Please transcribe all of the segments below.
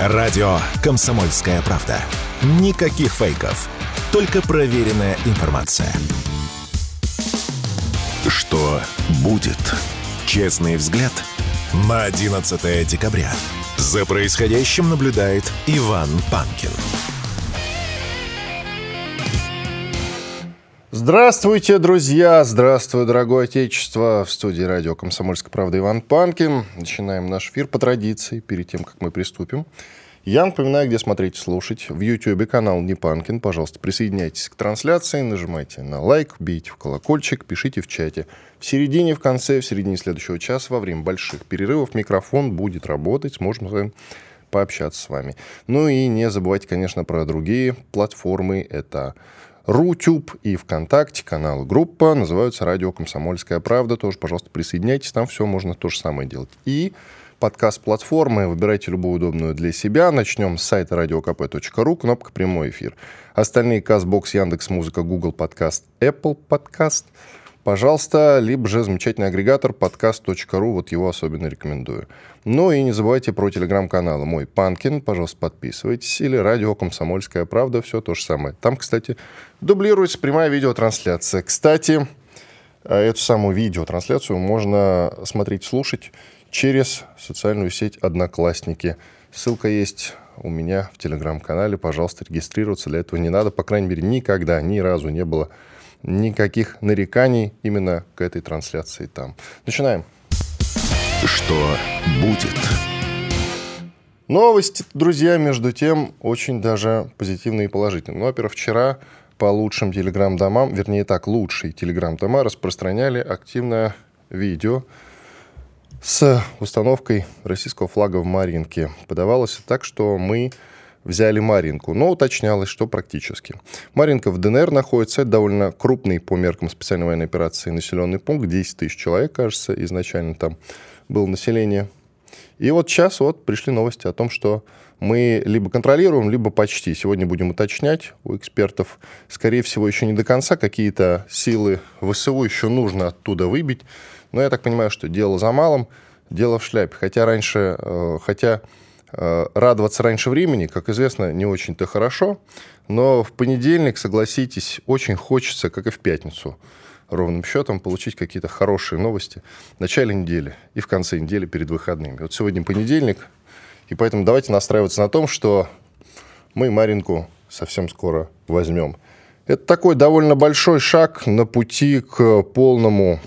Радио «Комсомольская правда». Никаких фейков. Только проверенная информация. Что будет? Честный взгляд на 11 декабря. За происходящим наблюдает Иван Панкин. Здравствуйте, друзья! Здравствуй, дорогое отечество! В студии радио «Комсомольская правда» Иван Панкин. Начинаем наш эфир по традиции, перед тем, как мы приступим. Я напоминаю, где смотреть и слушать. В YouTube канал Непанкин. Пожалуйста, присоединяйтесь к трансляции, нажимайте на лайк, бейте в колокольчик, пишите в чате. В середине, в конце, в середине следующего часа, во время больших перерывов, микрофон будет работать, сможем пообщаться с вами. Ну и не забывайте, конечно, про другие платформы. Это Рутюб и ВКонтакте, канал группа, называются «Радио Комсомольская правда». Тоже, пожалуйста, присоединяйтесь, там все можно то же самое делать. И подкаст-платформы, выбирайте любую удобную для себя. Начнем с сайта radiokp.ru, кнопка «Прямой эфир». Остальные CastBox, Яндекс Музыка, Google Подкаст, Apple Подкаст. Пожалуйста, либо же замечательный агрегатор подкаст.ру, вот его особенно рекомендую. Ну и не забывайте про телеграм-канал мой Панкин, пожалуйста, подписывайтесь. Или радио «Комсомольская правда», все то же самое. Там, кстати, дублируется прямая видеотрансляция. Кстати, э, эту самую видеотрансляцию можно смотреть, слушать через социальную сеть «Одноклассники». Ссылка есть у меня в телеграм-канале. Пожалуйста, регистрироваться для этого не надо. По крайней мере, никогда, ни разу не было никаких нареканий именно к этой трансляции там. Начинаем. Что будет? Новости, друзья, между тем, очень даже позитивные и положительные. Ну, во-первых, вчера по лучшим телеграм-домам, вернее так, лучшие телеграм-дома распространяли активное видео с установкой российского флага в Маринке. Подавалось так, что мы взяли Маринку, но уточнялось, что практически. Маринка в ДНР находится, это довольно крупный по меркам специальной военной операции населенный пункт, 10 тысяч человек, кажется, изначально там было население. И вот сейчас вот пришли новости о том, что мы либо контролируем, либо почти. Сегодня будем уточнять у экспертов. Скорее всего, еще не до конца какие-то силы ВСУ еще нужно оттуда выбить. Но я так понимаю, что дело за малым, дело в шляпе. Хотя раньше, э, хотя радоваться раньше времени, как известно, не очень-то хорошо, но в понедельник, согласитесь, очень хочется, как и в пятницу, ровным счетом получить какие-то хорошие новости в начале недели и в конце недели перед выходными. Вот сегодня понедельник, и поэтому давайте настраиваться на том, что мы Маринку совсем скоро возьмем. Это такой довольно большой шаг на пути к полному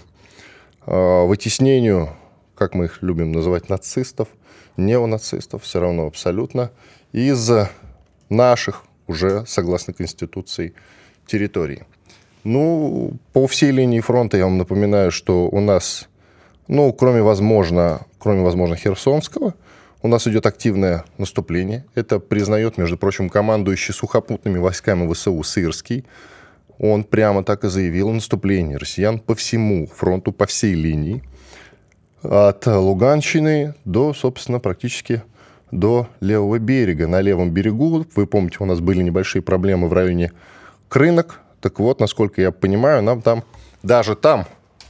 э, вытеснению, как мы их любим называть, нацистов – неонацистов, все равно абсолютно, из наших уже, согласно Конституции, территорий. Ну, по всей линии фронта я вам напоминаю, что у нас, ну, кроме, возможно, кроме, возможно, Херсонского, у нас идет активное наступление. Это признает, между прочим, командующий сухопутными войсками ВСУ Сырский. Он прямо так и заявил о наступлении россиян по всему фронту, по всей линии от Луганщины до, собственно, практически до левого берега. На левом берегу, вы помните, у нас были небольшие проблемы в районе Крынок. Так вот, насколько я понимаю, нам там, даже там,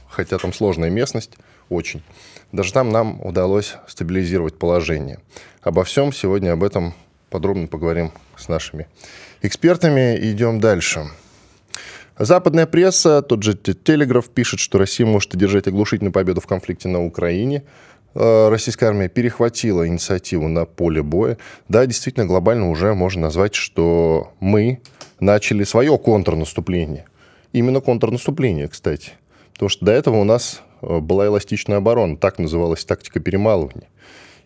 хотя там сложная местность, очень, даже там нам удалось стабилизировать положение. Обо всем сегодня об этом подробно поговорим с нашими экспертами. Идем дальше. Западная пресса, тот же Телеграф пишет, что Россия может одержать оглушительную победу в конфликте на Украине. Э, российская армия перехватила инициативу на поле боя. Да, действительно, глобально уже можно назвать, что мы начали свое контрнаступление. Именно контрнаступление, кстати. Потому что до этого у нас э, была эластичная оборона, так называлась тактика перемалывания.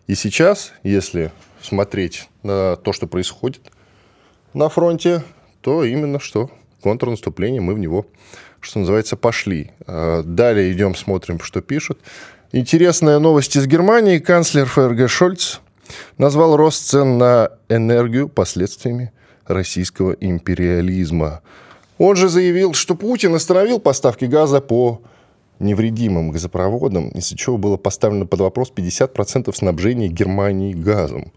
И сейчас, если смотреть на то, что происходит на фронте, то именно что контрнаступление, мы в него, что называется, пошли. А, далее идем, смотрим, что пишут. Интересная новость из Германии. Канцлер ФРГ Шольц назвал рост цен на энергию последствиями российского империализма. Он же заявил, что Путин остановил поставки газа по невредимым газопроводам, из-за чего было поставлено под вопрос 50% снабжения Германии газом.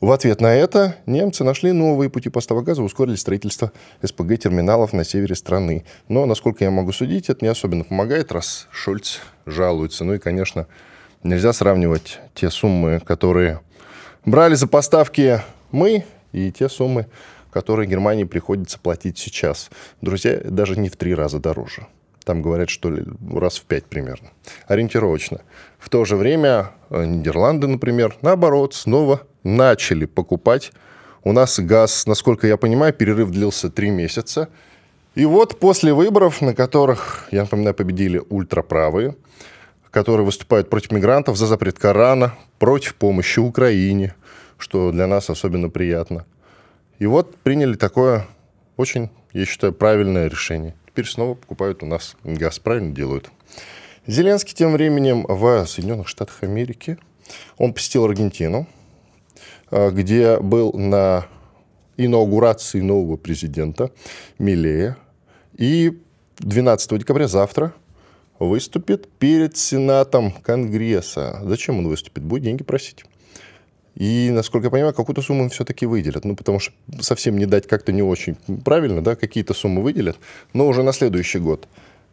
В ответ на это немцы нашли новые пути поставок газа, ускорили строительство СПГ-терминалов на севере страны. Но, насколько я могу судить, это не особенно помогает, раз Шольц жалуется. Ну и, конечно, нельзя сравнивать те суммы, которые брали за поставки мы и те суммы, которые Германии приходится платить сейчас. Друзья, даже не в три раза дороже. Там говорят, что ли, раз в пять примерно. Ориентировочно. В то же время э, Нидерланды, например, наоборот, снова начали покупать. У нас газ, насколько я понимаю, перерыв длился три месяца. И вот после выборов, на которых, я напоминаю, победили ультраправые, которые выступают против мигрантов за запрет Корана, против помощи Украине, что для нас особенно приятно. И вот приняли такое очень, я считаю, правильное решение. Теперь снова покупают у нас газ, правильно делают. Зеленский тем временем в Соединенных Штатах Америки. Он посетил Аргентину, где был на инаугурации нового президента Милея. И 12 декабря завтра выступит перед Сенатом Конгресса. Зачем он выступит? Будет деньги просить. И, насколько я понимаю, какую-то сумму им все-таки выделят. Ну, потому что совсем не дать как-то не очень правильно, да, какие-то суммы выделят, но уже на следующий год.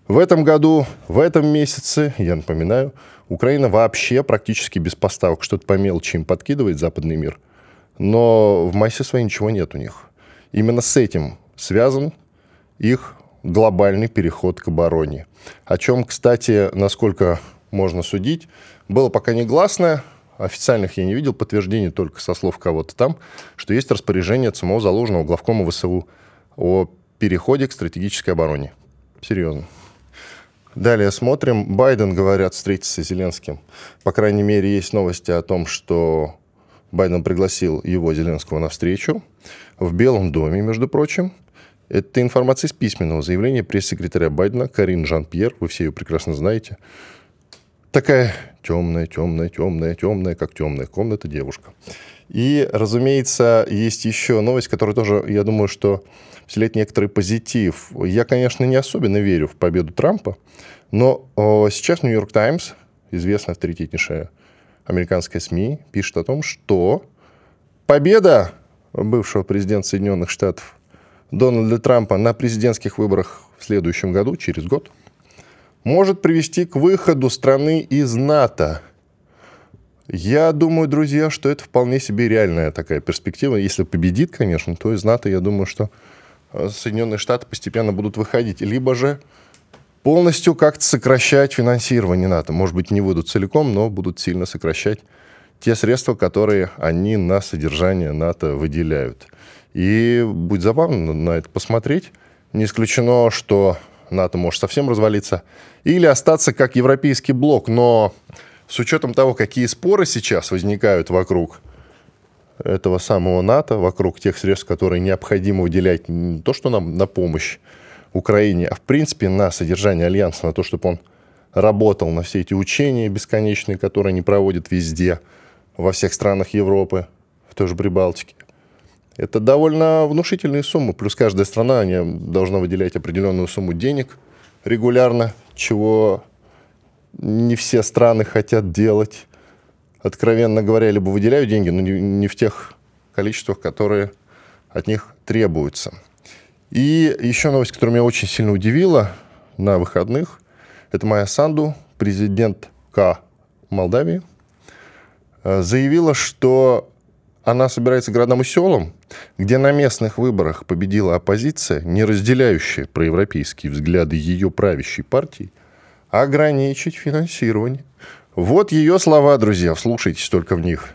В этом году, в этом месяце, я напоминаю, Украина вообще практически без поставок. Что-то по мелочи им подкидывает западный мир. Но в массе своей ничего нет у них. Именно с этим связан их глобальный переход к обороне. О чем, кстати, насколько можно судить, было пока негласное, официальных я не видел, подтверждений только со слов кого-то там, что есть распоряжение от самого заложенного главкома ВСУ о переходе к стратегической обороне. Серьезно. Далее смотрим. Байден, говорят, встретится с Зеленским. По крайней мере, есть новости о том, что Байден пригласил его, Зеленского, на встречу в Белом доме, между прочим. Это информация из письменного заявления пресс-секретаря Байдена Карин Жан-Пьер. Вы все ее прекрасно знаете. Такая темная, темная, темная, темная, как темная комната девушка. И, разумеется, есть еще новость, которая тоже, я думаю, что вселяет некоторый позитив. Я, конечно, не особенно верю в победу Трампа, но сейчас Нью-Йорк Таймс, известная авторитетнейшая американская СМИ, пишет о том, что победа бывшего президента Соединенных Штатов Дональда Трампа на президентских выборах в следующем году, через год – может привести к выходу страны из НАТО. Я думаю, друзья, что это вполне себе реальная такая перспектива. Если победит, конечно, то из НАТО, я думаю, что э, Соединенные Штаты постепенно будут выходить. Либо же полностью как-то сокращать финансирование НАТО. Может быть, не выйдут целиком, но будут сильно сокращать те средства, которые они на содержание НАТО выделяют. И будет забавно на это посмотреть. Не исключено, что НАТО может совсем развалиться, или остаться как европейский блок. Но с учетом того, какие споры сейчас возникают вокруг этого самого НАТО, вокруг тех средств, которые необходимо выделять не то, что нам на помощь Украине, а в принципе на содержание Альянса, на то, чтобы он работал на все эти учения бесконечные, которые они проводят везде, во всех странах Европы, в той же Прибалтике. Это довольно внушительные суммы. Плюс каждая страна должна выделять определенную сумму денег регулярно, чего не все страны хотят делать. Откровенно говоря, либо выделяют деньги, но не в тех количествах, которые от них требуются. И еще новость, которая меня очень сильно удивила на выходных, это Майя Санду, президент К Молдавии, э, заявила, что она собирается городам и селам, где на местных выборах победила оппозиция, не разделяющая проевропейские взгляды ее правящей партии, ограничить финансирование. Вот ее слова, друзья, вслушайтесь только в них.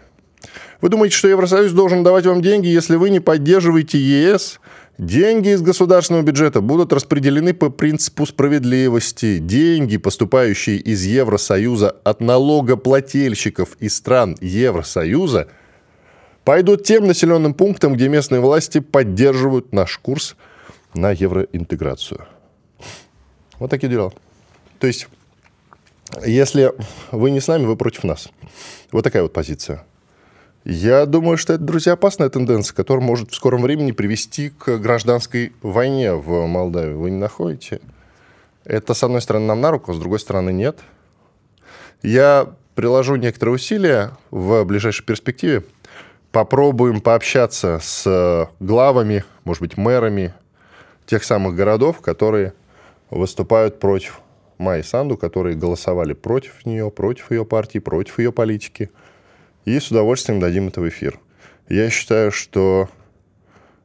Вы думаете, что Евросоюз должен давать вам деньги, если вы не поддерживаете ЕС? Деньги из государственного бюджета будут распределены по принципу справедливости. Деньги, поступающие из Евросоюза от налогоплательщиков из стран Евросоюза – пойдут тем населенным пунктам, где местные власти поддерживают наш курс на евроинтеграцию. Вот такие дела. То есть, если вы не с нами, вы против нас. Вот такая вот позиция. Я думаю, что это, друзья, опасная тенденция, которая может в скором времени привести к гражданской войне в Молдавии. Вы не находите? Это, с одной стороны, нам на руку, а с другой стороны, нет. Я приложу некоторые усилия в ближайшей перспективе попробуем пообщаться с главами, может быть, мэрами тех самых городов, которые выступают против Майи Санду, которые голосовали против нее, против ее партии, против ее политики. и с удовольствием дадим это в эфир. Я считаю, что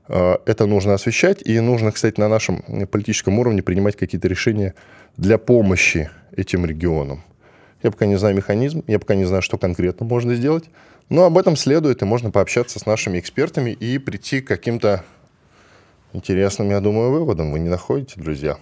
э, это нужно освещать, и нужно, кстати, на нашем политическом уровне принимать какие-то решения для помощи этим регионам. Я пока не знаю механизм, я пока не знаю, что конкретно можно сделать, но об этом следует, и можно пообщаться с нашими экспертами и прийти к каким-то интересным, я думаю, выводам. Вы не находите, друзья?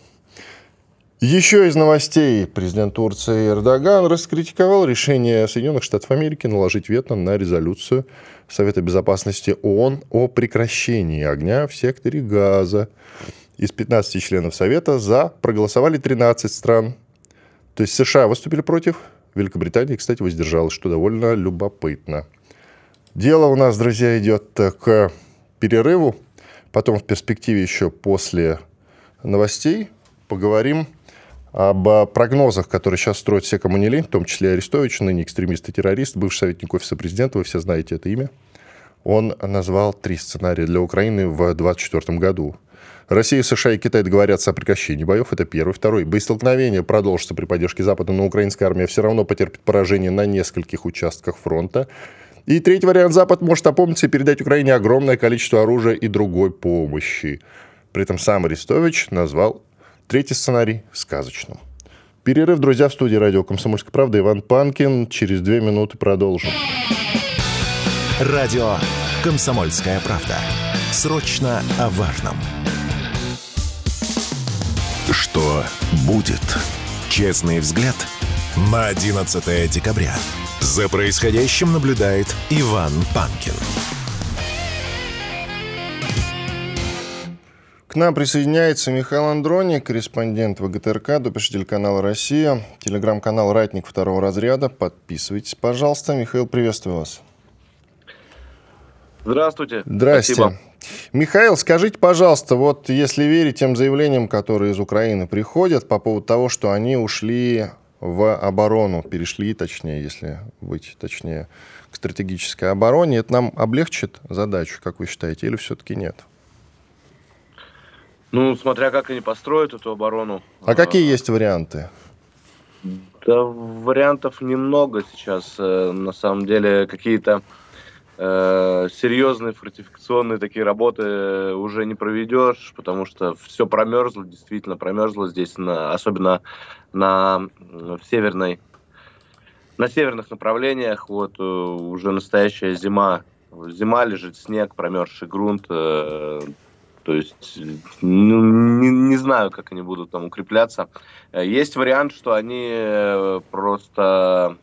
Еще из новостей. Президент Турции Эрдоган раскритиковал решение Соединенных Штатов Америки наложить вето на резолюцию Совета Безопасности ООН о прекращении огня в секторе Газа. Из 15 членов Совета за проголосовали 13 стран. То есть США выступили против, Великобритания, кстати, воздержалась, что довольно любопытно. Дело у нас, друзья, идет к перерыву. Потом в перспективе еще после новостей поговорим об прогнозах, которые сейчас строят все, кому не лень, в том числе Арестович, ныне экстремист и террорист, бывший советник офиса президента, вы все знаете это имя. Он назвал три сценария для Украины в 2024 году. Россия, США и Китай договорятся о прекращении боев. Это первый. Второй. Боестолкновение продолжится при поддержке Запада, но украинская армия все равно потерпит поражение на нескольких участках фронта. И третий вариант. Запад может опомниться и передать Украине огромное количество оружия и другой помощи. При этом сам Арестович назвал третий сценарий сказочным. Перерыв, друзья, в студии радио «Комсомольская правда». Иван Панкин. Через две минуты продолжим. Радио «Комсомольская правда». Срочно о важном. Что будет? Честный взгляд на 11 декабря. За происходящим наблюдает Иван Панкин. К нам присоединяется Михаил Андроник, корреспондент ВГТРК, допиш телеканала «Россия», телеграм-канал «Ратник» второго разряда. Подписывайтесь, пожалуйста. Михаил, приветствую вас. Здравствуйте. Здрасте. Спасибо. Михаил, скажите, пожалуйста, вот если верить тем заявлениям, которые из Украины приходят по поводу того, что они ушли в оборону, перешли, точнее, если быть точнее, к стратегической обороне. Это нам облегчит задачу, как вы считаете, или все-таки нет? Ну, смотря как они построят эту оборону. А какие есть варианты? Да, вариантов немного сейчас. Э, на самом деле, какие-то э, серьезные фортификационные такие работы уже не проведешь, потому что все промерзло, действительно промерзло здесь, на, особенно на в северной, на северных направлениях. Вот э, уже настоящая зима, зима лежит, снег, промерзший грунт. Э, то есть ну, не, не знаю, как они будут там укрепляться. Э, есть вариант, что они э, просто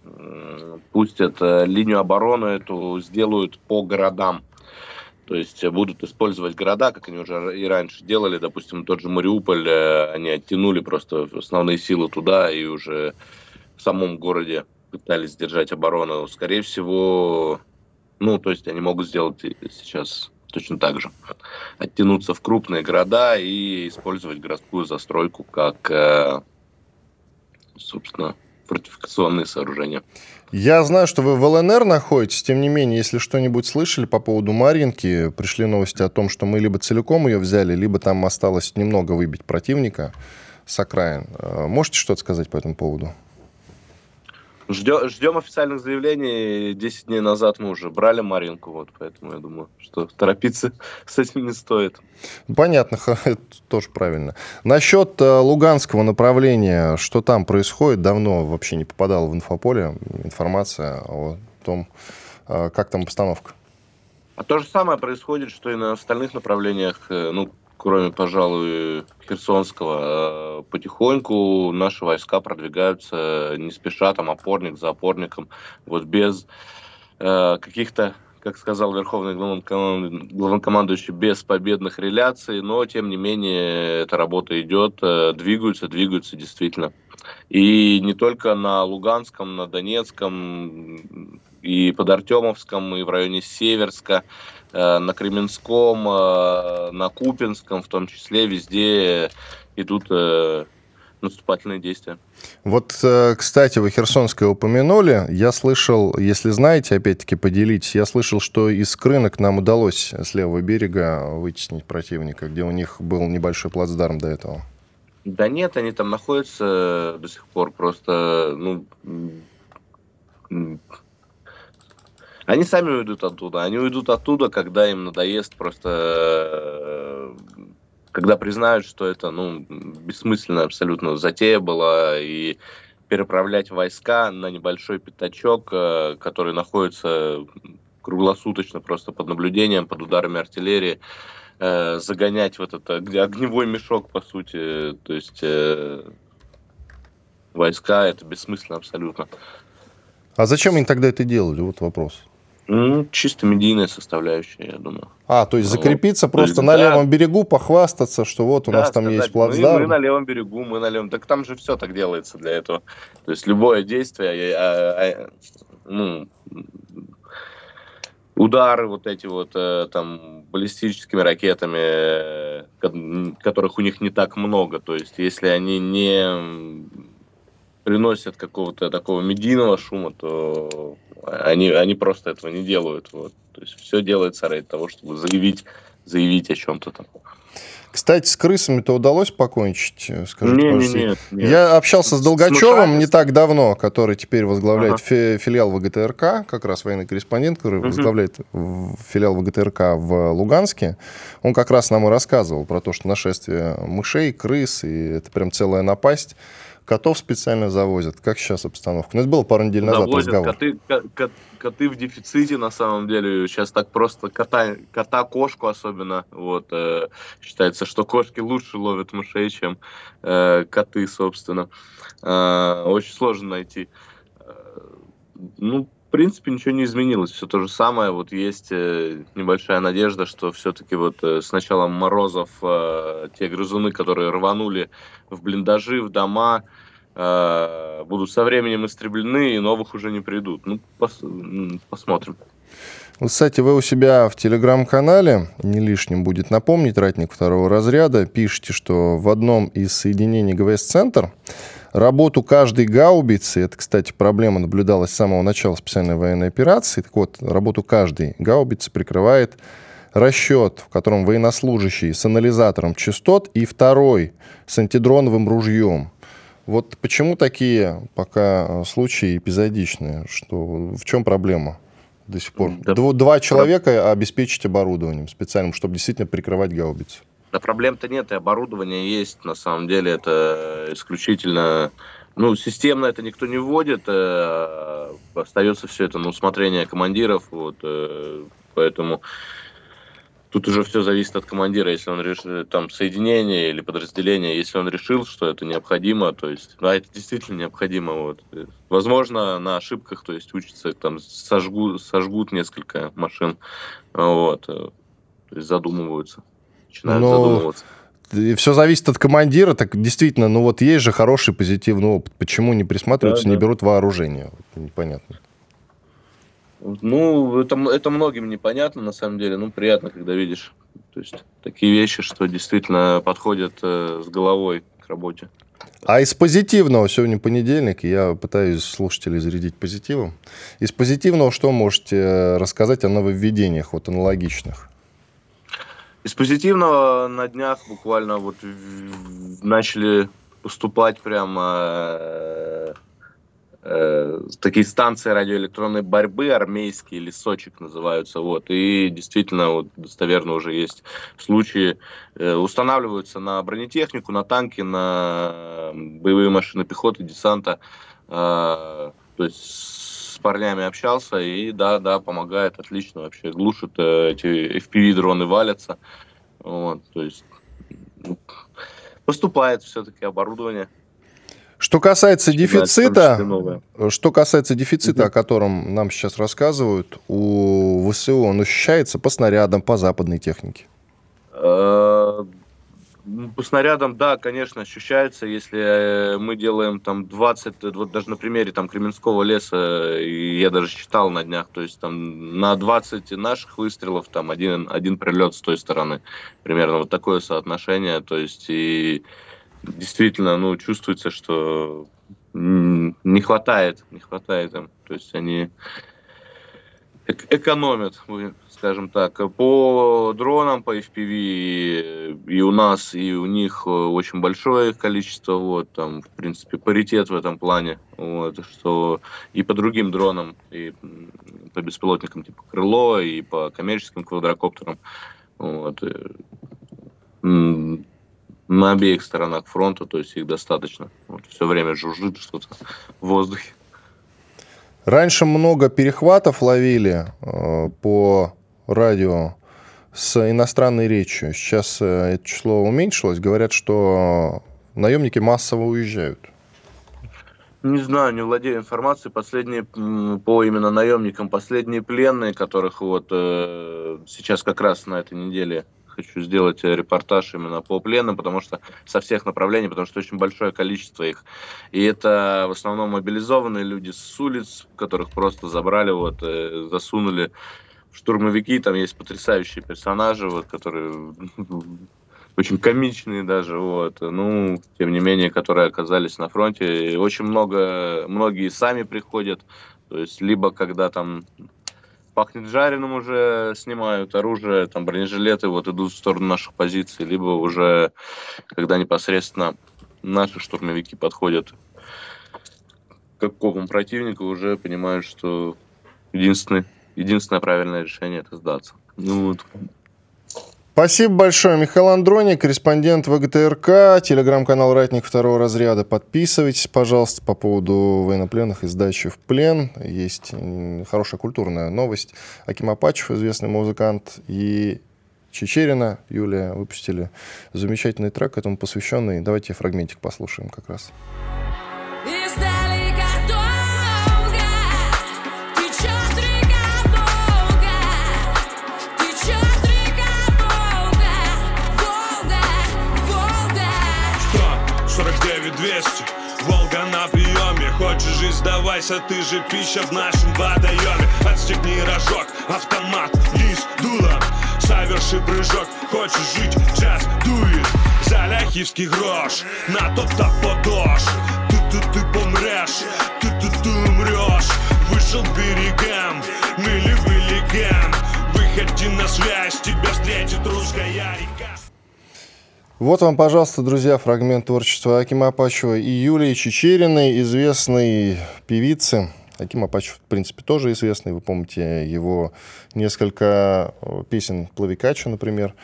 пустят э, линию обороны эту, сделают по городам. То есть будут использовать города, как они уже и раньше делали. Допустим, тот же Мариуполь, они оттянули просто основные силы туда и уже в самом городе пытались держать оборону. Скорее всего, ну, то есть они могут сделать сейчас точно так же. Оттянуться в крупные города и использовать городскую застройку как, э, собственно, фортификационные сооружения. Я знаю, что вы в ЛНР находитесь, тем не менее, если что-нибудь слышали по поводу Марьинки, пришли новости о том, что мы либо целиком ее взяли, либо там осталось немного выбить противника с окраин. Э, можете что-то сказать по этому поводу? Ждем, ждем официальных заявлений. Десять дней назад мы уже брали Маринку, вот, поэтому я думаю, что торопиться с этим не стоит. Понятно, это тоже правильно. Насчет э, луганского направления, что там происходит, давно вообще не попадала в инфополе информация о том, э, как там обстановка. А то же самое происходит, что и на остальных направлениях. Э, ну, кроме, пожалуй, Херсонского, э, потихоньку наши войска продвигаются не спеша, там, опорник за опорником, вот без э, каких-то как сказал Верховный главнокомандующий, без победных реляций, но, тем не менее, эта работа идет, э, двигаются, двигаются действительно. И не только на Луганском, на Донецком, и под Артемовском, и в районе Северска, Э, на Кременском, э, на Купинском, в том числе, везде идут э, наступательные действия. Вот, кстати, вы Херсонское упомянули. Я слышал, если знаете, опять-таки поделитесь, я слышал, что из Крынок нам удалось с левого берега вытеснить противника, где у них был небольшой плацдарм до этого. Да нет, они там находятся до сих пор, просто, ну, Они сами уйдут оттуда. Они уйдут оттуда, когда им надоест просто э, когда признают, что это ну, бессмысленная абсолютно затея была, и переправлять войска на небольшой пятачок, э, который находится круглосуточно просто под наблюдением, под ударами артиллерии, э, загонять в этот огневой мешок, по сути, то есть войска, это бессмысленно абсолютно. А зачем они тогда это делали? Вот вопрос. Ну, чисто медийная составляющая, я думаю. А, то есть ну, закрепиться вот, просто есть, на да. левом берегу, похвастаться, что вот у да, нас там сказать, есть плацдарм. Мы, мы на левом берегу, мы на левом... Так там же все так делается для этого. То есть любое действие, а, а, ну, удары вот эти вот э, там баллистическими ракетами, которых у них не так много. То есть если они не приносят какого-то такого медийного шума, то они, они просто этого не делают. Вот. То есть все делается ради того, чтобы заявить, заявить о чем-то там. Кстати, с крысами-то удалось покончить, э, скажите, не, не, нет, нет. Я общался с Долгачевым не так давно, который теперь возглавляет ага. филиал ВГТРК, как раз военный корреспондент, который угу. возглавляет филиал ВГТРК в Луганске. Он как раз нам и рассказывал про то, что нашествие мышей, крыс, и это прям целая напасть котов специально завозят. Как сейчас обстановка? Ну, это было пару недель назад завозят, разговор. Коты, кот, коты в дефиците, на самом деле. Сейчас так просто кота, кота кошку особенно. Вот, э, считается, что кошки лучше ловят мышей, чем э, коты, собственно. Э, очень сложно найти. Э, ну, в принципе, ничего не изменилось. Все то же самое. Вот есть э, небольшая надежда, что все-таки вот э, с началом морозов э, те грызуны, которые рванули в блиндажи, в дома, будут со временем истреблены и новых уже не придут. Ну, пос посмотрим. Кстати, вы у себя в телеграм-канале, не лишним будет напомнить, ратник второго разряда, пишете, что в одном из соединений ГВС-центр Работу каждой гаубицы, это, кстати, проблема наблюдалась с самого начала специальной военной операции, так вот, работу каждой гаубицы прикрывает расчет, в котором военнослужащий с анализатором частот и второй с антидроновым ружьем. Вот почему такие пока э, случаи эпизодичные? Что, в чем проблема до сих пор? Да. Два человека обеспечить оборудованием специальным, чтобы действительно прикрывать гаубицу. Да проблем-то нет, и оборудование есть, на самом деле это исключительно, ну, системно это никто не вводит, э, остается все это на усмотрение командиров, вот, э, поэтому тут уже все зависит от командира, если он решил, там, соединение или подразделение, если он решил, что это необходимо, то есть, да, это действительно необходимо, вот. Возможно, на ошибках, то есть, учатся, там, сожгут, сожгут несколько машин, вот, э, то есть, задумываются начинают Но... задумываться. Все зависит от командира, так действительно, ну вот есть же хороший позитивный опыт. Почему не присматриваются, да, не да. берут вооружение? Непонятно. Ну, это, это многим непонятно, на самом деле. Ну, приятно, когда видишь то есть, такие вещи, что действительно подходят э, с головой к работе. А из позитивного, сегодня понедельник, я пытаюсь слушателей зарядить позитивом. Из позитивного что можете э, рассказать о нововведениях, вот аналогичных? Из позитивного на днях буквально вот начали поступать прямо э, э, такие станции радиоэлектронной борьбы армейские, лесочек называются, вот, и действительно вот достоверно уже есть случаи, э, устанавливаются на бронетехнику, на танки, на боевые машины пехоты, десанта, то есть парнями общался, и да, да, помогает отлично вообще, глушит э, эти FPV-дроны валятся, вот, то есть ну, поступает все-таки оборудование. Что касается дефицита, что касается дефицита, угу. о котором нам сейчас рассказывают, у ВСУ он ощущается по снарядам, по западной технике? Э, по снарядам, да, конечно, ощущается, если э, мы делаем там 20, э, вот даже на примере там Кременского леса, я даже считал на днях, то есть там на 20 наших выстрелов там один, один прилет с той стороны, примерно вот такое соотношение, то есть и действительно, ну, чувствуется, что не хватает, не хватает им, то есть они экономят, скажем так. По дронам, по FPV и у нас, и у них э, очень большое количество, вот, там, в принципе, паритет в этом плане, вот, что и по другим дронам, и по беспилотникам типа «Крыло» и по коммерческим квадрокоптерам. Вот. На обеих сторонах фронта, то есть их достаточно. Вот, все время жужжит что-то в воздухе. Раньше много перехватов ловили э, по радио с иностранной речью. Сейчас э, это число уменьшилось. Говорят, что наемники массово уезжают. Не знаю, не владею информацией. Последние по именно наемникам, последние пленные, которых вот э, сейчас как раз на этой неделе хочу сделать э, репортаж именно по пленным, потому что со всех направлений, потому что очень большое количество их. И это в основном мобилизованные люди с улиц, которых просто забрали, вот, э, засунули штурмовики. Там есть потрясающие персонажи, вот, которые очень комичные даже, вот, ну, тем не менее, которые оказались на фронте. И очень много, многие сами приходят, то есть либо когда там пахнет жареным уже, снимают оружие, там бронежилеты вот идут в сторону наших позиций, либо уже когда непосредственно наши штурмовики подходят к какому противнику, уже понимают, что единственное, единственное правильное решение это сдаться. Ну, вот. Спасибо большое. Михаил Андрони, корреспондент ВГТРК, телеграм-канал «Ратник второго разряда». Подписывайтесь, пожалуйста, по поводу военнопленных и сдачи в плен. Есть хорошая культурная новость. Аким Апачев, известный музыкант, и Чечерина, Юлия, выпустили замечательный трек этому посвященный. Давайте фрагментик послушаем как раз. Хочешь жить, сдавайся, ты же пища в нашем водоеме Отстегни рожок, автомат, лист, дуло Соверши прыжок, хочешь жить, час дует За ляхівський грош, на топ-топ подош Ты-ты-ты помрешь, ты-ты-ты умрешь Вышел к берегам, ныли великан Выходи на связь, тебя встретит русская река вот вам, пожалуйста, друзья, фрагмент творчества Акима Апачева и Юлии Чечериной, известной певицы. Аким Апачев, в принципе, тоже известный. Вы помните его несколько э, песен Плавикача, например,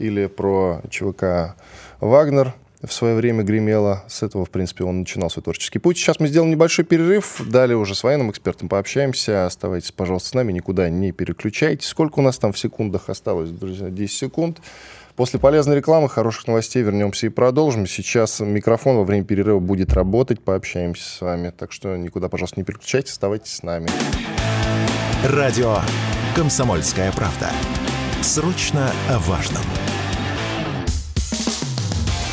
или про ЧВК «Вагнер», в свое время гремело. С этого, в принципе, он начинал свой творческий путь. Сейчас мы сделаем небольшой перерыв. Далее уже с военным экспертом пообщаемся. Оставайтесь, пожалуйста, с нами, никуда не переключайтесь. Сколько у нас там в секундах осталось, друзья? 10 секунд. После полезной рекламы, хороших новостей вернемся и продолжим. Сейчас микрофон во время перерыва будет работать, пообщаемся с вами. Так что никуда, пожалуйста, не переключайтесь, оставайтесь с нами. Радио «Комсомольская правда». Срочно о важном.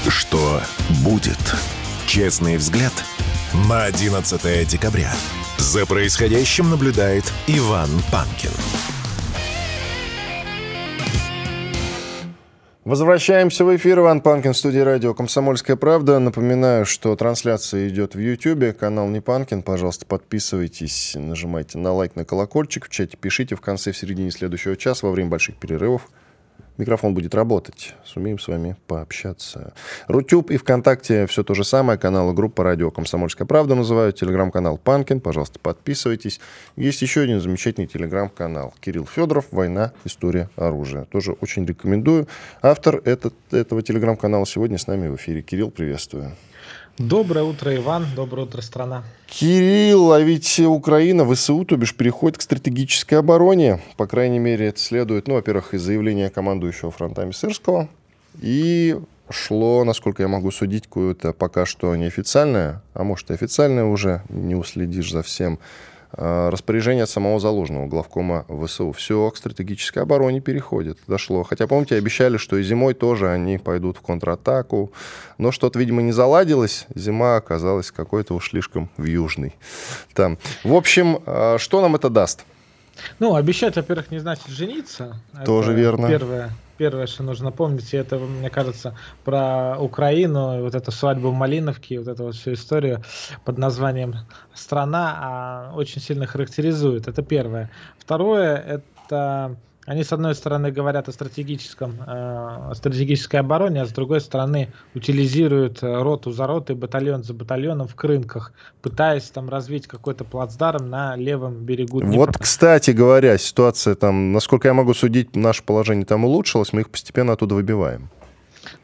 Что будет? Честный взгляд на 11 декабря. За происходящим наблюдает Иван Панкин. Возвращаемся в эфир. Иван Панкин, студия радио «Комсомольская правда». Напоминаю, что трансляция идет в YouTube. Канал Не Панкин. Пожалуйста, подписывайтесь, нажимайте на лайк, на колокольчик. В чате пишите в конце, в середине следующего часа, во время больших перерывов микрофон будет работать. Сумеем с вами пообщаться. Рутюб и ВКонтакте все то же самое. Канал и группа радио «Комсомольская правда» называют. Телеграм-канал «Панкин». Пожалуйста, подписывайтесь. Есть еще один замечательный телеграм-канал. Кирилл Федоров «Война. История оружия». Тоже очень рекомендую. Автор этот, этого телеграм-канала сегодня с нами в эфире. Кирилл, приветствую. Доброе утро, Иван. Доброе утро, страна. Кирилл, а ведь Украина, ВСУ, то бишь, переходит к стратегической обороне. По крайней мере, это следует, ну, во-первых, из заявления командующего фронтами Сырского. И шло, насколько я могу судить, какое-то пока что неофициальное, а может и официальное уже, не уследишь за всем, распоряжение от самого Залужного, главкома ВСУ. Все к стратегической обороне переходит. Дошло. Хотя, помните, обещали, что и зимой тоже они пойдут в контратаку. Но что-то, видимо, не заладилось. Зима оказалась какой-то уж слишком в южный. Там. В общем, э, что нам это даст? Ну, обещать, во-первых, не значит жениться. Тоже это верно. Первое первое, что нужно помнить, и это, мне кажется, про Украину, вот эту свадьбу в Малиновке, вот эту вот всю историю под названием «Страна» а, очень сильно характеризует. Это первое. Второе, это они, с одной стороны, говорят о стратегическом, э, о стратегической обороне, а с другой стороны, утилизируют э, роту за ротой, батальон за батальоном в крынках, пытаясь там развить какой-то плацдарм на левом берегу Днепра. Вот, кстати говоря, ситуация там, насколько я могу судить, наше положение там улучшилось, мы их постепенно оттуда выбиваем.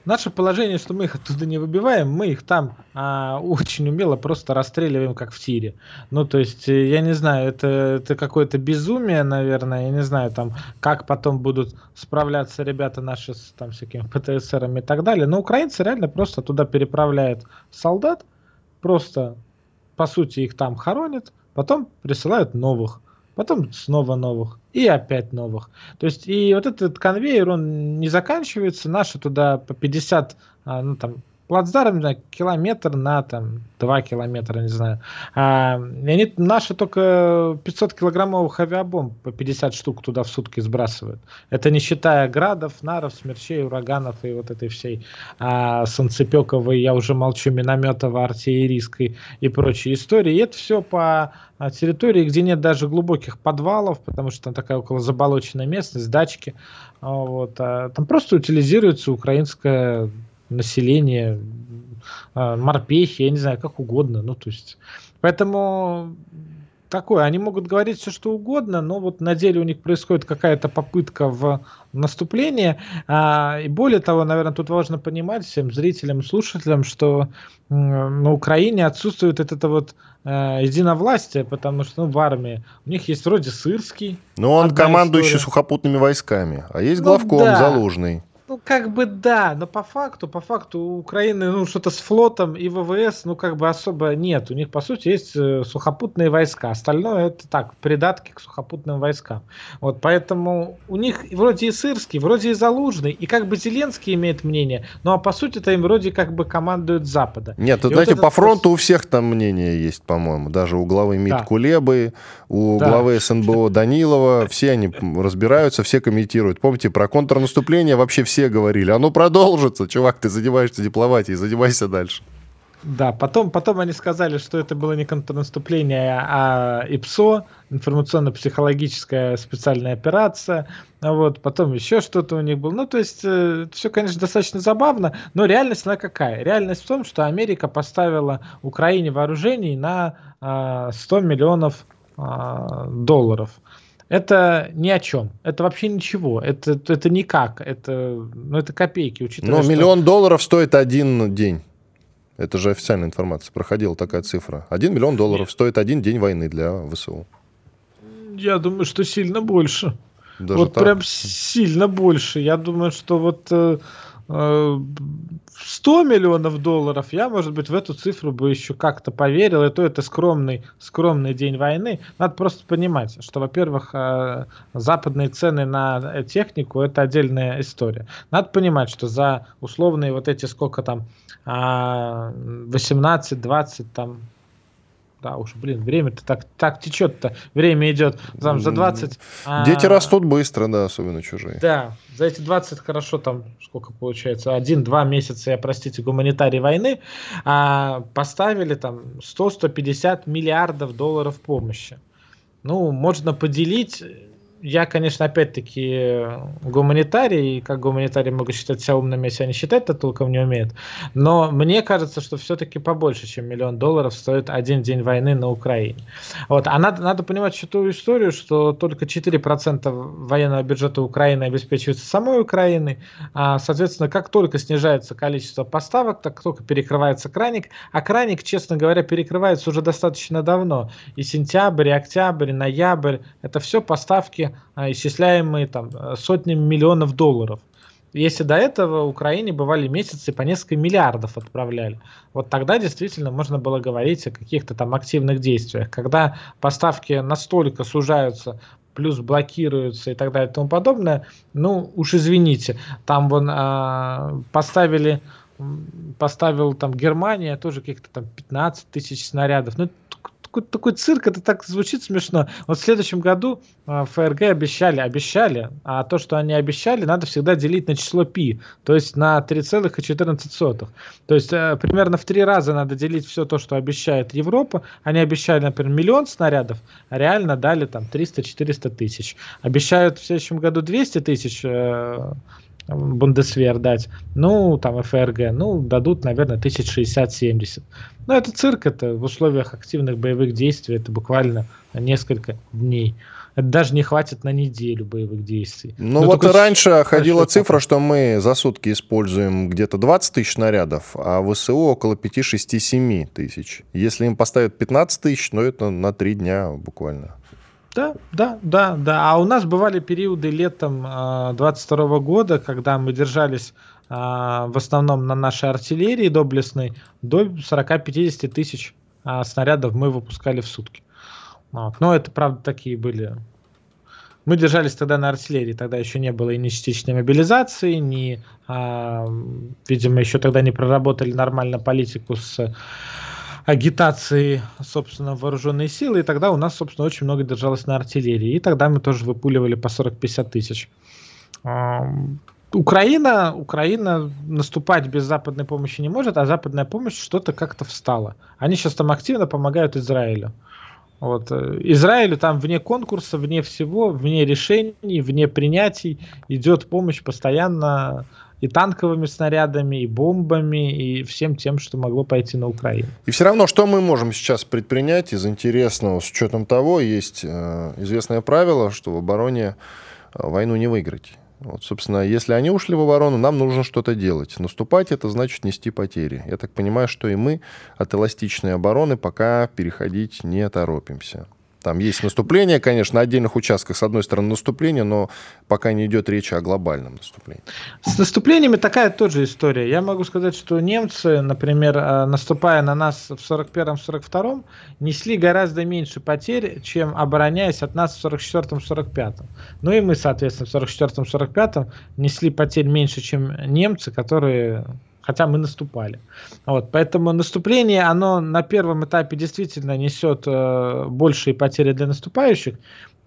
Наше положение, что мы их оттуда не выбиваем, мы их там а, очень умело просто расстреливаем, как в тире. Ну, то есть, э, я не знаю, это, это какое-то безумие, наверное, я не знаю, там, как потом будут справляться ребята наши с там всякими ПТСРами и так далее. Но украинцы реально просто туда переправляют солдат, просто, по сути, их там хоронят, потом присылают новых потом снова новых, и опять новых. То есть, и вот этот конвейер, он не заканчивается, наши туда по 50, а, ну там, плацдарм, не знаю, километр на там 2 километра, не знаю. А, и они наши только 500 килограммовых авиабомб по 50 штук туда в сутки сбрасывают. Это не считая градов, наров, смерчей, ураганов и вот этой всей а, санцепековой, я уже молчу, минометово, артиллерийской и прочей истории. И это все по а, территории, где нет даже глубоких подвалов, потому что там такая около заболоченная местность, дачки. А, вот, а, там просто утилизируется украинская население, а, морпехи, я не знаю, как угодно. Ну, то есть, поэтому такое, они могут говорить все, что угодно, но вот на деле у них происходит какая-то попытка в наступление. А, и более того, наверное, тут важно понимать всем зрителям, слушателям, что на Украине отсутствует это, это вот э, единовластие, потому что ну, в армии у них есть вроде Сырский. Но он командующий история. сухопутными войсками, а есть ну, главком да. Залужный. Ну, как бы да, но по факту, по факту у Украины, ну, что-то с флотом и ВВС, ну, как бы особо нет. У них, по сути, есть э, сухопутные войска. Остальное это так, придатки к сухопутным войскам. Вот, поэтому у них вроде и Сырский, вроде и Залужный, и как бы Зеленский имеет мнение, ну, а по сути-то им вроде как бы командуют Запада. Нет, и знаете, вот по фронту у всех там мнение есть, по-моему. Даже у главы МИД да. Кулебы, у да. главы СНБО Данилова. Все они разбираются, все комментируют. Помните, про контрнаступление вообще все все говорили. Оно продолжится, чувак, ты занимаешься дипломатией, занимайся дальше. Да, потом, потом они сказали, что это было не контрнаступление, а ИПСО, информационно-психологическая специальная операция. Вот, потом еще что-то у них было. Ну, то есть, э, все, конечно, достаточно забавно, но реальность она какая? Реальность в том, что Америка поставила Украине вооружений на э, 100 миллионов э, долларов это ни о чем. Это вообще ничего. Это, это никак. Это, ну, это копейки, учитывая, Но что... миллион долларов стоит один день. Это же официальная информация. Проходила такая цифра. Один миллион долларов Нет. стоит один день войны для ВСУ. Я думаю, что сильно больше. Даже вот так? прям сильно больше. Я думаю, что вот э, 100 миллионов долларов, я, может быть, в эту цифру бы еще как-то поверил, и то это скромный, скромный день войны. Надо просто понимать, что, во-первых, э, западные цены на технику – это отдельная история. Надо понимать, что за условные вот эти сколько там, 18-20 там да уж, блин, время-то так, так течет-то, время идет, там, за 20... Дети а... растут быстро, да, особенно чужие. Да, за эти 20, хорошо, там, сколько получается, один-два месяца, я, простите, гуманитарии войны, а, поставили там 100-150 миллиардов долларов помощи. Ну, можно поделить я, конечно, опять-таки гуманитарий, и как гуманитарий могу считать себя умными, если они считать-то толком не умеют. Но мне кажется, что все-таки побольше, чем миллион долларов стоит один день войны на Украине. Вот. А надо, надо понимать еще ту историю, что только 4% военного бюджета Украины обеспечивается самой Украиной. А, соответственно, как только снижается количество поставок, так только перекрывается краник. А краник, честно говоря, перекрывается уже достаточно давно. И сентябрь, и октябрь, и ноябрь. Это все поставки а, исчисляемые там сотнями миллионов долларов. Если до этого в Украине бывали месяцы по несколько миллиардов отправляли, вот тогда действительно можно было говорить о каких-то там активных действиях. Когда поставки настолько сужаются, плюс блокируются и так далее и тому подобное, ну уж извините, там вон а, поставили поставил там Германия тоже каких-то там 15 тысяч снарядов. Ну, какой-то такой цирк, это так звучит смешно. Вот в следующем году а, ФРГ обещали, обещали, а то, что они обещали, надо всегда делить на число π, то есть на 3,14. То есть э, примерно в три раза надо делить все то, что обещает Европа. Они обещали, например, миллион снарядов, а реально дали там 300-400 тысяч. Обещают в следующем году 200 тысяч э, Бундесвер дать, ну, там, ФРГ, ну, дадут, наверное, 1060-70. Ну, это цирк, это в условиях активных боевых действий, это буквально несколько дней. Это даже не хватит на неделю боевых действий. Ну, Но вот раньше ходила цифра, что мы за сутки используем где-то 20 тысяч снарядов, а в ВСУ около 5-6-7 тысяч. Если им поставят 15 тысяч, ну, это на 3 дня буквально. Да, да, да, да. А у нас бывали периоды летом э, а, 22 года, когда мы держались э, в основном на нашей артиллерии доблестной, до 40-50 тысяч э, снарядов мы выпускали в сутки. Вот. Но это, правда, такие были... Мы держались тогда на артиллерии, тогда еще не было и ни частичной мобилизации, ни, э, видимо, еще тогда не проработали нормально политику с агитации, собственно, вооруженные силы, и тогда у нас, собственно, очень много держалось на артиллерии, и тогда мы тоже выпуливали по 40-50 тысяч. Украина, Украина наступать без западной помощи не может, а западная помощь что-то как-то встала. Они сейчас там активно помогают Израилю. Вот. Э, Израилю там вне конкурса, вне всего, вне решений, вне принятий идет помощь постоянно и танковыми снарядами, и бомбами, и всем тем, что могло пойти на Украину. И все равно, что мы можем сейчас предпринять из интересного, с учетом того, есть э, известное правило, что в обороне э, войну не выиграть. Вот, собственно, если они ушли в оборону, нам нужно что-то делать. Наступать это значит нести потери. Я так понимаю, что и мы от эластичной обороны пока переходить не торопимся. Там есть наступление, конечно, на отдельных участках, с одной стороны, наступление, но пока не идет речи о глобальном наступлении. С наступлениями такая тоже история. Я могу сказать, что немцы, например, э, наступая на нас в 41-42, несли гораздо меньше потерь, чем обороняясь от нас в 44-45. Ну и мы, соответственно, в 44-45 несли потерь меньше, чем немцы, которые хотя мы наступали. Вот, поэтому наступление, оно на первом этапе действительно несет э, большие потери для наступающих,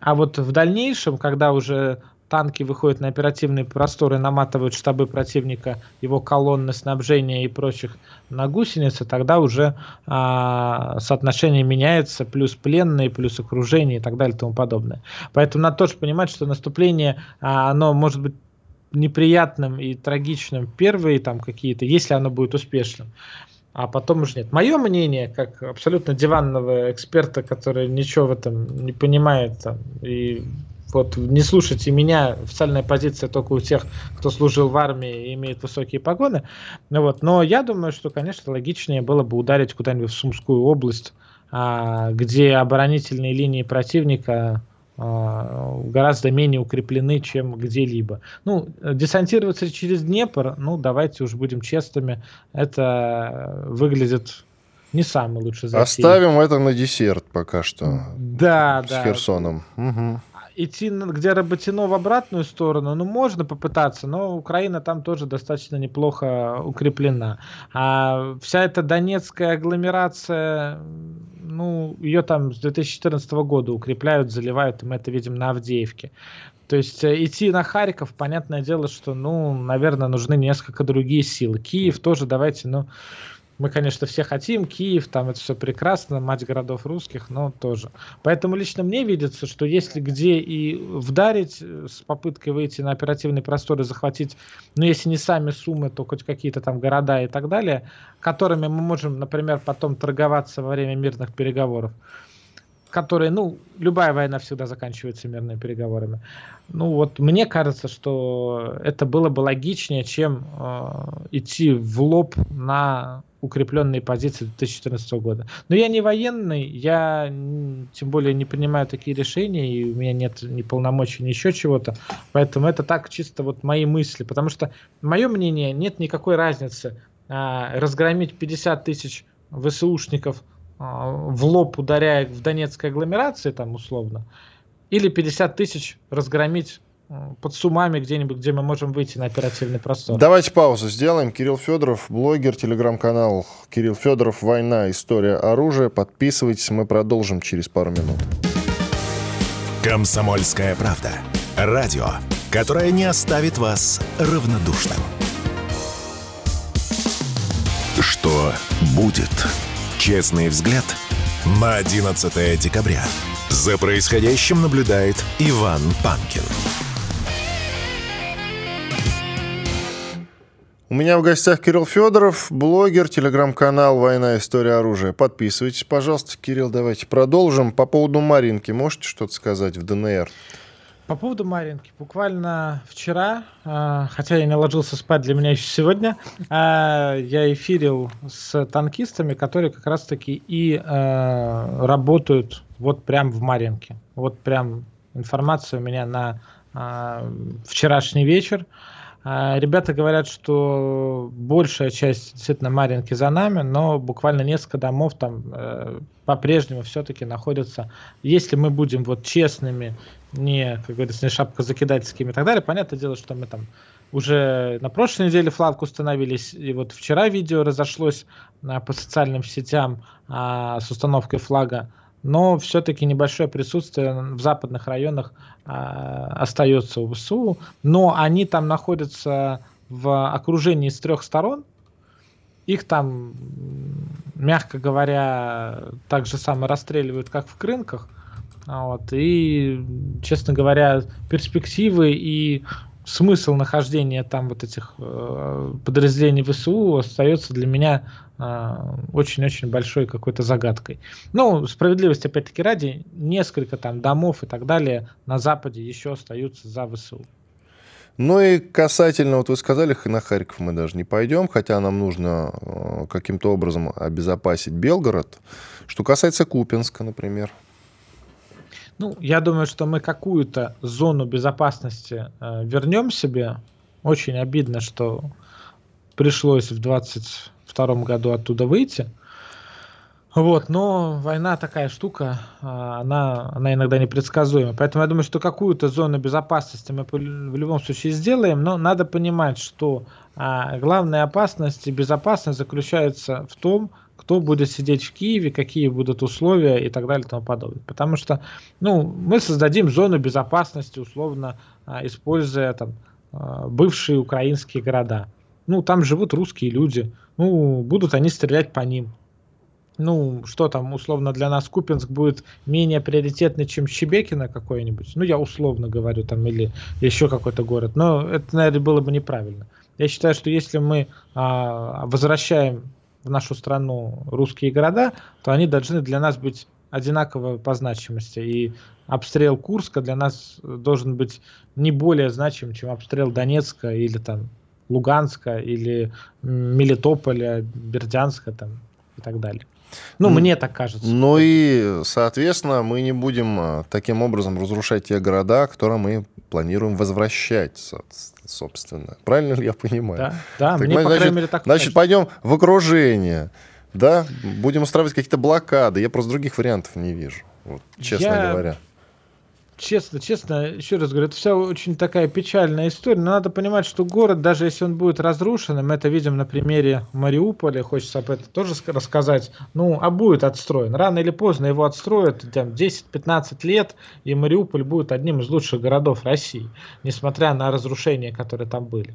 а вот в дальнейшем, когда уже танки выходят на оперативные просторы, наматывают штабы противника, его колонны снабжения и прочих на гусеницы, тогда уже а, соотношение меняется, плюс пленные, плюс окружение и так далее и тому подобное. Поэтому надо тоже понимать, что наступление, а, оно может быть неприятным и трагичным первые там какие-то, если оно будет успешным. А потом уже нет. Мое мнение, как абсолютно диванного эксперта, который ничего в этом не понимает, там, и вот не слушайте меня, официальная позиция только у тех, кто служил в армии и имеет высокие погоны. Ну вот. Но я думаю, что, конечно, логичнее было бы ударить куда-нибудь в Сумскую область, а, где оборонительные линии противника гораздо менее укреплены, чем где-либо. Ну, десантироваться через Днепр, ну, давайте уж будем честными, это выглядит не самый лучший затей. Оставим это на десерт пока что. Да, с да. С Херсоном. Угу. Идти где Работино в обратную сторону, ну, можно попытаться, но Украина там тоже достаточно неплохо укреплена. А вся эта донецкая агломерация, ну, ее там с 2014 года укрепляют, заливают, и мы это видим на Авдеевке. То есть э, идти на Харьков, понятное дело, что, ну, наверное, нужны несколько другие силы. Киев тоже давайте, ну, мы, конечно, все хотим, Киев, там это все прекрасно, мать городов русских, но тоже. Поэтому лично мне видится, что если где и вдарить э, с попыткой выйти на оперативный простор и захватить, ну, если не сами суммы, то хоть какие-то там города и так далее, которыми мы можем, например, потом торговаться во время мирных переговоров, которые, ну, любая война всегда заканчивается мирными переговорами. Ну вот мне кажется, что это было бы логичнее, чем э, идти в лоб на укрепленные позиции 2014 года. Но я не военный, я тем более не принимаю такие решения, и у меня нет ни полномочий, ни еще чего-то. Поэтому это так чисто вот мои мысли. Потому что, мое мнение, нет никакой разницы а, разгромить 50 тысяч ВСУшников в лоб, ударяя в Донецкой агломерации, там условно, или 50 тысяч разгромить под сумами где-нибудь, где мы можем выйти на оперативный простор. Давайте паузу сделаем. Кирилл Федоров, блогер, телеграм-канал Кирилл Федоров, «Война. История оружия». Подписывайтесь, мы продолжим через пару минут. «Комсомольская правда». Радио, которое не оставит вас равнодушным. Что будет? Честный взгляд на 11 декабря. За происходящим наблюдает Иван Панкин. У меня в гостях Кирилл Федоров, блогер, телеграм-канал «Война. История оружия». Подписывайтесь, пожалуйста. Кирилл, давайте продолжим. По поводу Маринки можете что-то сказать в ДНР? По поводу Маринки. Буквально вчера, э, хотя я не ложился спать для меня еще сегодня, э, я эфирил с танкистами, которые как раз-таки и э, работают вот прям в Маринке. Вот прям информация у меня на вчерашний вечер. Ребята говорят, что большая часть действительно Маринки за нами, но буквально несколько домов там по-прежнему все-таки находятся. Если мы будем вот честными не, как говорится, не шапка закидательскими и так далее. Понятное дело, что мы там уже на прошлой неделе флаг установились, и вот вчера видео разошлось а, по социальным сетям а, с установкой флага, но все-таки небольшое присутствие в западных районах а, остается у ВСУ, но они там находятся в окружении с трех сторон, их там, мягко говоря, так же самое расстреливают, как в Крынках – вот. И, честно говоря, перспективы и смысл нахождения там вот этих э, подразделений ВСУ остается для меня э, очень-очень э, большой какой-то загадкой. Ну, справедливости опять-таки ради, несколько там домов и так далее на Западе еще остаются за ВСУ. Ну и касательно, вот вы сказали, на Харьков мы даже не пойдем, хотя нам нужно э, каким-то образом обезопасить Белгород. Что касается Купинска, например. Ну, я думаю, что мы какую-то зону безопасности э, вернем себе. Очень обидно, что пришлось в 22 году оттуда выйти. Вот, но война такая штука, э, она, она иногда непредсказуема. Поэтому я думаю, что какую-то зону безопасности мы в любом случае сделаем, но надо понимать, что а, главная опасность и безопасность заключается в том, кто будет сидеть в Киеве, какие будут условия и так далее и тому подобное. Потому что ну, мы создадим зону безопасности, условно, а, используя там, а, бывшие украинские города. Ну, там живут русские люди. Ну, будут они стрелять по ним. Ну, что там, условно, для нас Купинск будет менее приоритетный, чем Щебекино какой-нибудь. Ну, я условно говорю, там, или еще какой-то город. Но это, наверное, было бы неправильно. Я считаю, что если мы а, возвращаем в нашу страну русские города, то они должны для нас быть одинаково по значимости. И обстрел Курска для нас должен быть не более значим, чем обстрел Донецка или там Луганска или Мелитополя, Бердянска там и так далее. Ну, ну, мне так кажется. Ну и, соответственно, мы не будем а, таким образом разрушать те города, которые мы планируем возвращать, собственно. Правильно ли я понимаю? Да, да так, мне, значит, по крайней мере, так Значит, пойдем в окружение, да, будем устраивать какие-то блокады. Я просто других вариантов не вижу, вот, честно я... говоря честно, честно, еще раз говорю, это вся очень такая печальная история. Но надо понимать, что город, даже если он будет разрушен, мы это видим на примере Мариуполя, хочется об этом тоже рассказать, ну, а будет отстроен. Рано или поздно его отстроят, там, 10-15 лет, и Мариуполь будет одним из лучших городов России, несмотря на разрушения, которые там были.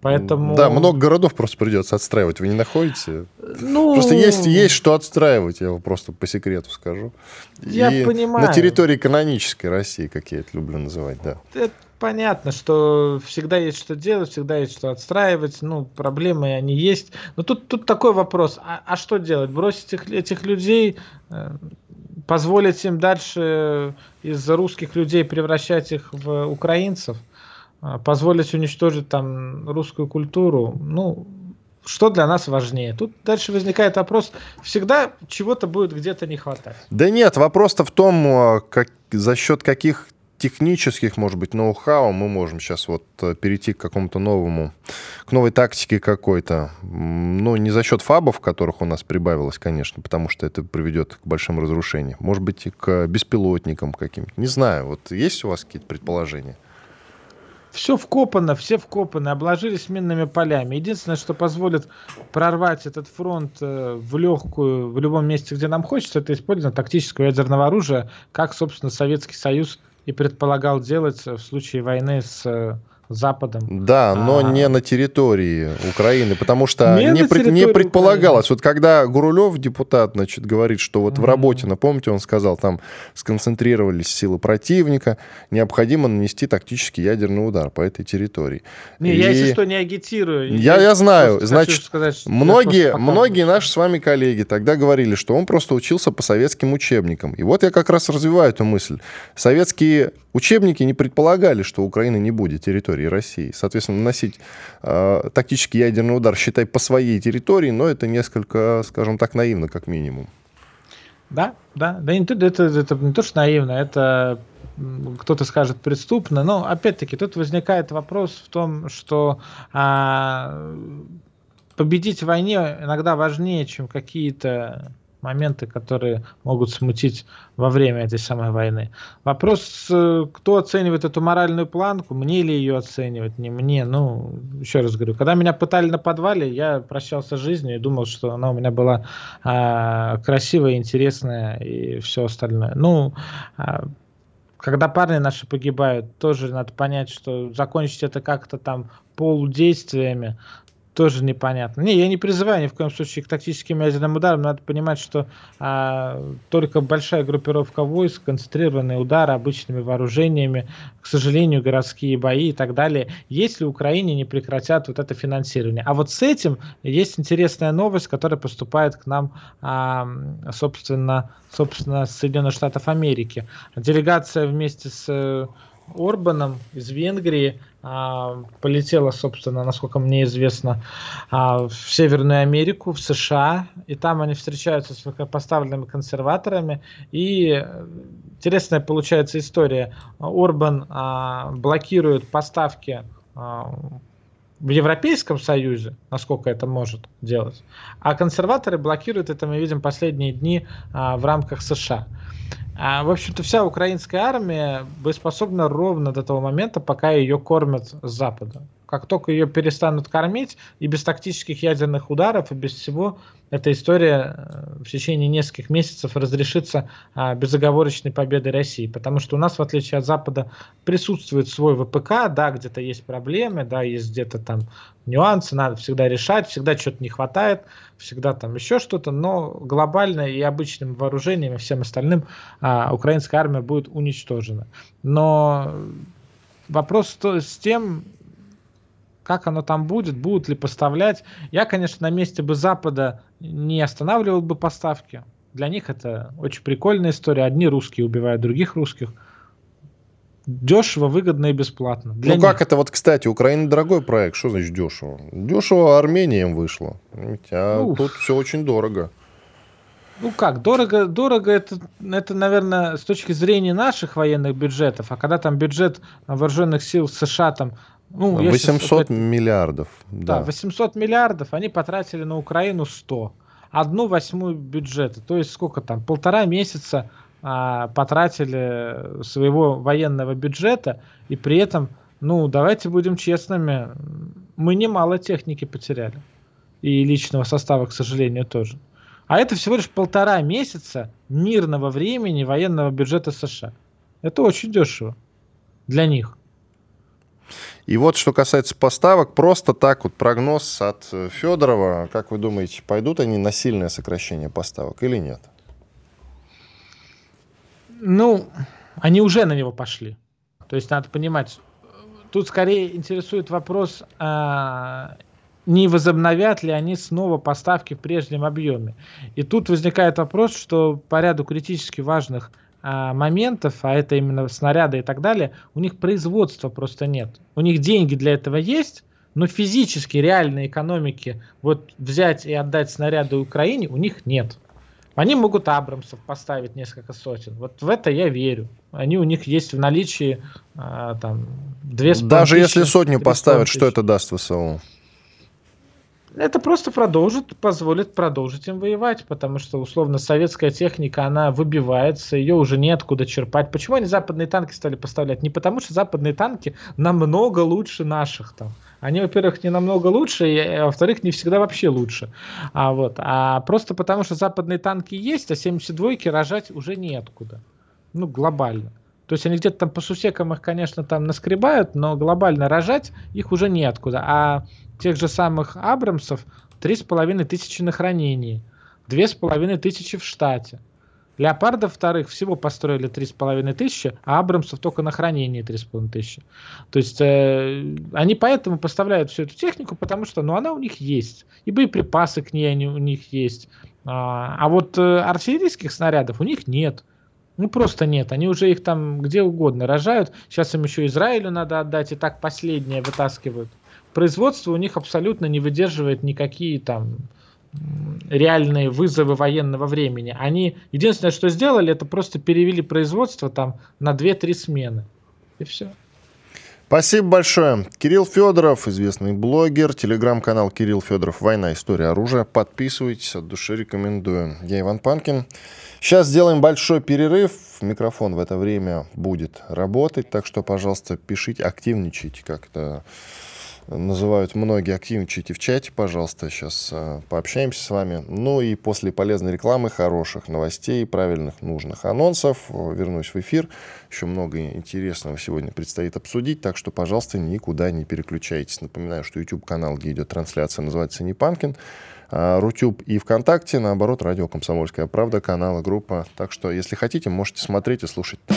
Поэтому... Да, много городов просто придется отстраивать, вы не находите? Ну... Просто есть, есть что отстраивать, я вам просто по секрету скажу. Я И понимаю. На территории канонической России, как я это люблю называть, да. Это понятно, что всегда есть что делать, всегда есть что отстраивать, ну, проблемы они есть. Но тут, тут такой вопрос, а, а что делать? Бросить их, этих людей, э, позволить им дальше из русских людей превращать их в украинцев – а, позволить уничтожить там русскую культуру, ну, что для нас важнее? Тут дальше возникает вопрос, всегда чего-то будет где-то не хватать. Да нет, вопрос-то в том, а, как, за счет каких технических, может быть, ноу-хау мы можем сейчас вот э, перейти к какому-то новому, к новой тактике какой-то. Ну, не за счет фабов, которых у нас прибавилось, конечно, потому что это приведет к большим разрушениям. Может быть, и к беспилотникам каким-то. Не знаю, вот есть у вас какие-то предположения? Все вкопано, все вкопаны, обложились минными полями. Единственное, что позволит прорвать этот фронт э, в легкую, в любом месте, где нам хочется, это использование тактического ядерного оружия, как, собственно, Советский Союз и предполагал делать в случае войны с э, Западом. Да, но а... не на территории Украины, потому что не, не, пред, не предполагалось. Украины. Вот когда Гурулев, депутат, значит, говорит, что вот mm-hmm. в работе, напомните, он сказал, там сконцентрировались силы противника, необходимо нанести тактический ядерный удар по этой территории. Не, И... я, если что, не агитирую. Я, я, я знаю. Значит, сказать, многие, многие наши с вами коллеги тогда говорили, что он просто учился по советским учебникам. И вот я как раз развиваю эту мысль. Советские учебники не предполагали, что Украина не будет территорией территории России. Соответственно, наносить э, тактический ядерный удар, считай, по своей территории, но это несколько, скажем так, наивно, как минимум. Да, да, да, это, это, это не то, что наивно, это кто-то скажет преступно, но опять-таки тут возникает вопрос в том, что а, победить в войне иногда важнее, чем какие-то моменты, которые могут смутить во время этой самой войны. Вопрос, э, кто оценивает эту моральную планку, мне ли ее оценивать, не мне. Ну, еще раз говорю, когда меня пытали на подвале, я прощался с жизнью и думал, что она у меня была а, красивая, интересная и все остальное. Ну, а, когда парни наши погибают, тоже надо понять, что закончить это как-то там полудействиями, тоже непонятно. Не, я не призываю ни в коем случае к тактическим ядерным ударам. Надо понимать, что а, только большая группировка войск, концентрированные удары обычными вооружениями, к сожалению, городские бои и так далее, если Украине не прекратят вот это финансирование. А вот с этим есть интересная новость, которая поступает к нам, а, собственно, собственно, с Соединенных Штатов Америки. Делегация вместе с Орбаном из Венгрии а, полетела, собственно, насколько мне известно, а, в Северную Америку, в США, и там они встречаются с высокопоставленными консерваторами, и интересная получается история. Орбан а, блокирует поставки в Европейском Союзе, насколько это может делать, а консерваторы блокируют это, мы видим, последние дни в рамках США. А, в общем-то, вся украинская армия боеспособна ровно до того момента, пока ее кормят с Запада. Как только ее перестанут кормить, и без тактических ядерных ударов, и без всего, эта история э, в течение нескольких месяцев разрешится а, безоговорочной победой России. Потому что у нас, в отличие от Запада, присутствует свой ВПК, да, где-то есть проблемы, да, есть где-то там нюансы, надо всегда решать, всегда что-то не хватает, всегда там еще что-то, но глобально и обычным вооружением и всем остальным а, украинская армия будет уничтожена. Но вопрос с тем, как оно там будет, будут ли поставлять. Я, конечно, на месте бы Запада не останавливал бы поставки. Для них это очень прикольная история. Одни русские убивают других русских. Дешево, выгодно и бесплатно. Для ну них. как это вот, кстати, Украина дорогой проект. Что значит дешево? Дешево Армения им вышло. А Уф. тут все очень дорого. Ну как, дорого, дорого это, это, наверное, с точки зрения наших военных бюджетов, а когда там бюджет вооруженных сил США там ну, 800 миллиардов. Да. да, 800 миллиардов они потратили на Украину 100. Одну восьмую бюджета. То есть сколько там? Полтора месяца а, потратили своего военного бюджета. И при этом, ну, давайте будем честными, мы немало техники потеряли. И личного состава, к сожалению, тоже. А это всего лишь полтора месяца мирного времени военного бюджета США. Это очень дешево для них. И вот что касается поставок, просто так вот прогноз от Федорова. Как вы думаете, пойдут они на сильное сокращение поставок или нет? Ну, они уже на него пошли. То есть надо понимать, тут скорее интересует вопрос, а, не возобновят ли они снова поставки в прежнем объеме. И тут возникает вопрос, что по ряду критически важных а, моментов, а это именно снаряды и так далее, у них производства просто нет. У них деньги для этого есть, но физически реальной экономики вот взять и отдать снаряды Украине у них нет. Они могут Абрамсов поставить несколько сотен. Вот в это я верю. Они у них есть в наличии а, там две Даже если сотню поставят, что это даст ВСУ? Это просто продолжит, позволит продолжить им воевать, потому что, условно, советская техника, она выбивается, ее уже неоткуда черпать. Почему они западные танки стали поставлять? Не потому, что западные танки намного лучше наших там. Они, во-первых, не намного лучше, и, а во-вторых, не всегда вообще лучше. А, вот, а просто потому, что западные танки есть, а 72-ки рожать уже неоткуда. Ну, глобально. То есть они где-то там по сусекам их, конечно, там наскребают, но глобально рожать их уже неоткуда. А тех же самых Абрамсов три с половиной тысячи на хранении, две с половиной тысячи в штате. Леопардов вторых всего построили три с половиной тысячи, а Абрамсов только на с половиной тысячи. То есть э, они поэтому поставляют всю эту технику, потому что ну, она у них есть. И боеприпасы к ней они, у них есть. А, а вот э, артиллерийских снарядов у них нет. Ну, просто нет. Они уже их там где угодно рожают. Сейчас им еще Израилю надо отдать, и так последнее вытаскивают. Производство у них абсолютно не выдерживает никакие там реальные вызовы военного времени. Они единственное, что сделали, это просто перевели производство там на 2-3 смены. И все. Спасибо большое. Кирилл Федоров, известный блогер, телеграм-канал Кирилл Федоров «Война. История оружия». Подписывайтесь, от души рекомендую. Я Иван Панкин. Сейчас сделаем большой перерыв. Микрофон в это время будет работать, так что, пожалуйста, пишите, активничайте как-то называют многие. Активничайте в чате, пожалуйста. Сейчас э, пообщаемся с вами. Ну и после полезной рекламы, хороших новостей, правильных, нужных анонсов вернусь в эфир. Еще много интересного сегодня предстоит обсудить, так что, пожалуйста, никуда не переключайтесь. Напоминаю, что YouTube-канал, где идет трансляция, называется «Непанкин». А Рутюб и ВКонтакте, наоборот, радио «Комсомольская правда», канала, группа. Так что, если хотите, можете смотреть и слушать там.